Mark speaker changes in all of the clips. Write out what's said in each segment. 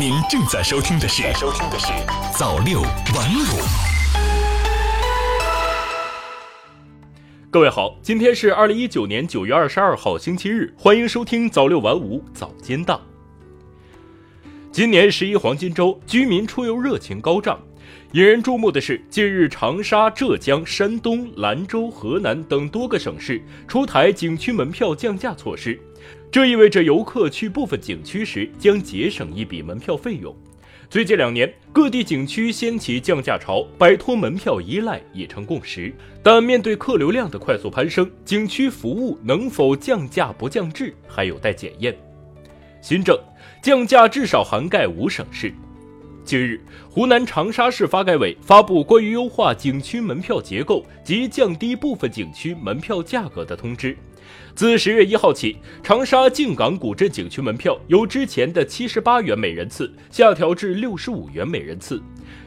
Speaker 1: 您正在收听的是收听的是早六晚五。
Speaker 2: 各位好，今天是二零一九年九月二十二号星期日，欢迎收听早六晚五早间档。今年十一黄金周，居民出游热情高涨。引人注目的是，近日长沙、浙江、山东、兰州、河南等多个省市出台景区门票降价措施，这意味着游客去部分景区时将节省一笔门票费用。最近两年，各地景区掀起降价潮，摆脱门票依赖已成共识。但面对客流量的快速攀升，景区服务能否降价不降质，还有待检验。新政降价至少涵盖五省市。近日，湖南长沙市发改委发布关于优化景区门票结构及降低部分景区门票价格的通知。自十月一号起，长沙靖港古镇景区门票由之前的七十八元每人次下调至六十五元每人次；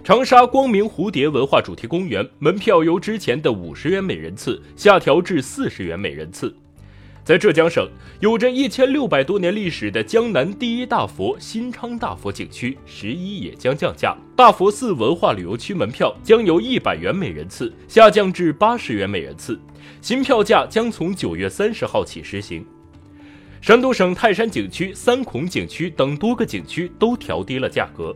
Speaker 2: 长沙光明蝴蝶文化主题公园门票由之前的五十元每人次下调至四十元每人次。在浙江省，有着一千六百多年历史的江南第一大佛新昌大佛景区十一也将降价，大佛寺文化旅游区门票将由一百元每人次下降至八十元每人次，新票价将从九月三十号起实行。山东省泰山景区、三孔景区等多个景区都调低了价格。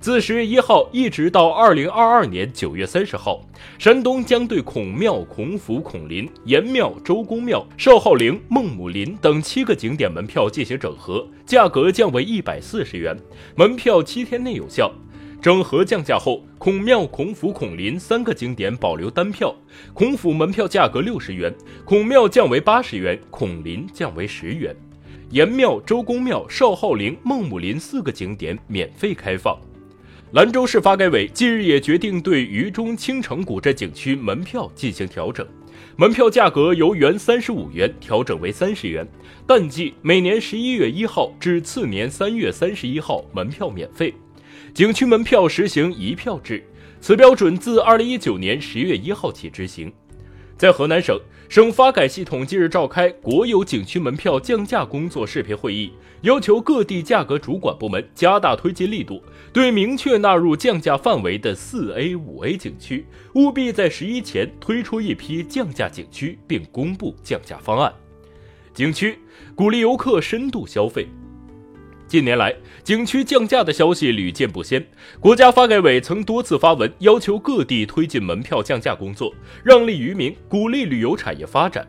Speaker 2: 自十月一号一直到二零二二年九月三十号，山东将对孔庙、孔府、孔林、颜庙、周公庙、少昊陵、孟母林等七个景点门票进行整合，价格降为一百四十元，门票七天内有效。整合降价后，孔庙、孔府、孔林三个景点保留单票，孔府门票价格六十元，孔庙降为八十元，孔林降为十元。颜庙、周公庙、少昊陵、孟母林四个景点免费开放。兰州市发改委近日也决定对渝中青城古镇景区门票进行调整，门票价格由原三十五元调整为三十元，淡季每年十一月一号至次年三月三十一号门票免费，景区门票实行一票制，此标准自二零一九年十月一号起执行。在河南省。省发改系统近日召开国有景区门票降价工作视频会议，要求各地价格主管部门加大推进力度，对明确纳入降价范围的四 A、五 A 景区，务必在十一前推出一批降价景区，并公布降价方案。景区鼓励游客深度消费。近年来，景区降价的消息屡见不鲜。国家发改委曾多次发文要求各地推进门票降价工作，让利于民，鼓励旅游产业发展。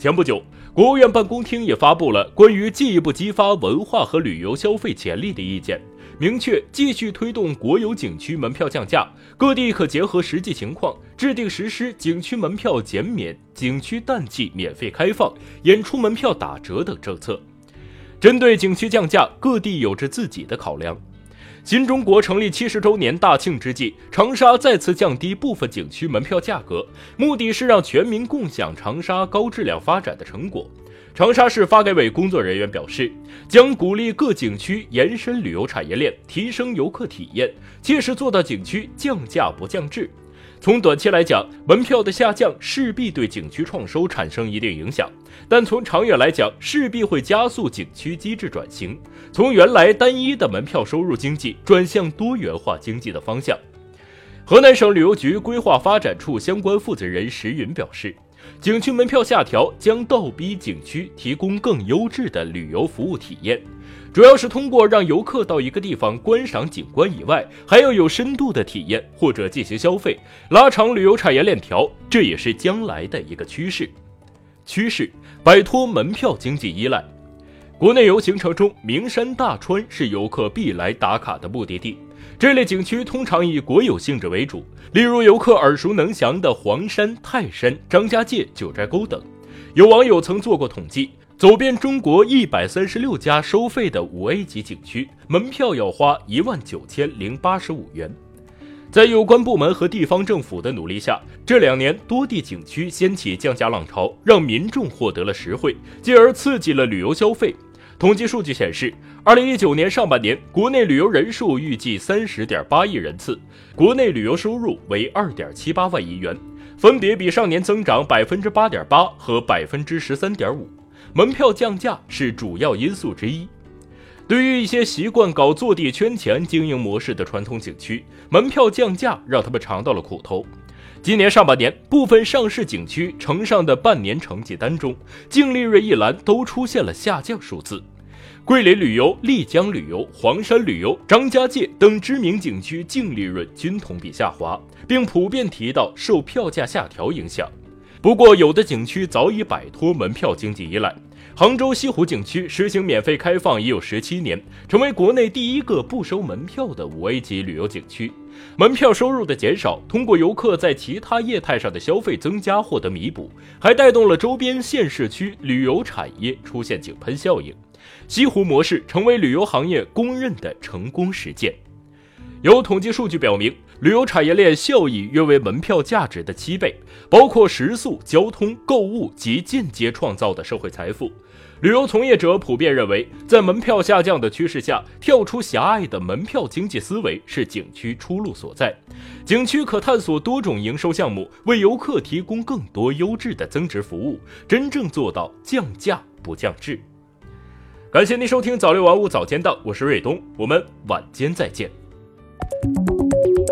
Speaker 2: 前不久，国务院办公厅也发布了关于进一步激发文化和旅游消费潜力的意见，明确继续推动国有景区门票降价，各地可结合实际情况制定实施景区门票减免、景区淡季免费开放、演出门票打折等政策。针对景区降价，各地有着自己的考量。新中国成立七十周年大庆之际，长沙再次降低部分景区门票价格，目的是让全民共享长沙高质量发展的成果。长沙市发改委工作人员表示，将鼓励各景区延伸旅游产业链，提升游客体验，切实做到景区降价不降质。从短期来讲，门票的下降势必对景区创收产生一定影响，但从长远来讲，势必会加速景区机制转型，从原来单一的门票收入经济转向多元化经济的方向。河南省旅游局规划发展处相关负责人石云表示，景区门票下调将倒逼景区提供更优质的旅游服务体验。主要是通过让游客到一个地方观赏景观以外，还要有深度的体验或者进行消费，拉长旅游产业链条，这也是将来的一个趋势。趋势摆脱门票经济依赖。国内游行程中，名山大川是游客必来打卡的目的地。这类景区通常以国有性质为主，例如游客耳熟能详的黄山、泰山、张家界、九寨沟等。有网友曾做过统计。走遍中国一百三十六家收费的五 A 级景区，门票要花一万九千零八十五元。在有关部门和地方政府的努力下，这两年多地景区掀起降价浪潮，让民众获得了实惠，进而刺激了旅游消费。统计数据显示，二零一九年上半年国内旅游人数预计三十点八亿人次，国内旅游收入为二点七八万亿元，分别比上年增长百分之八点八和百分之十三点五。门票降价是主要因素之一。对于一些习惯搞坐地圈钱经营模式的传统景区，门票降价让他们尝到了苦头。今年上半年，部分上市景区呈上的半年成绩单中，净利润一栏都出现了下降数字。桂林旅游、丽江旅游、黄山旅游、张家界等知名景区净利润均同比下滑，并普遍提到受票价下调影响。不过，有的景区早已摆脱门票经济依赖。杭州西湖景区实行免费开放已有十七年，成为国内第一个不收门票的五 A 级旅游景区。门票收入的减少，通过游客在其他业态上的消费增加获得弥补，还带动了周边县市区旅游产业出现井喷效应。西湖模式成为旅游行业公认的成功实践。有统计数据表明，旅游产业链效益约为门票价值的七倍，包括食宿、交通、购物及间接创造的社会财富。旅游从业者普遍认为，在门票下降的趋势下，跳出狭隘的门票经济思维是景区出路所在。景区可探索多种营收项目，为游客提供更多优质的增值服务，真正做到降价不降质。感谢您收听早六晚五早间档，我是瑞东，我们晚间再见。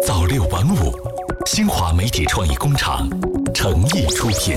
Speaker 1: 早六晚五，新华媒体创意工厂诚意出品。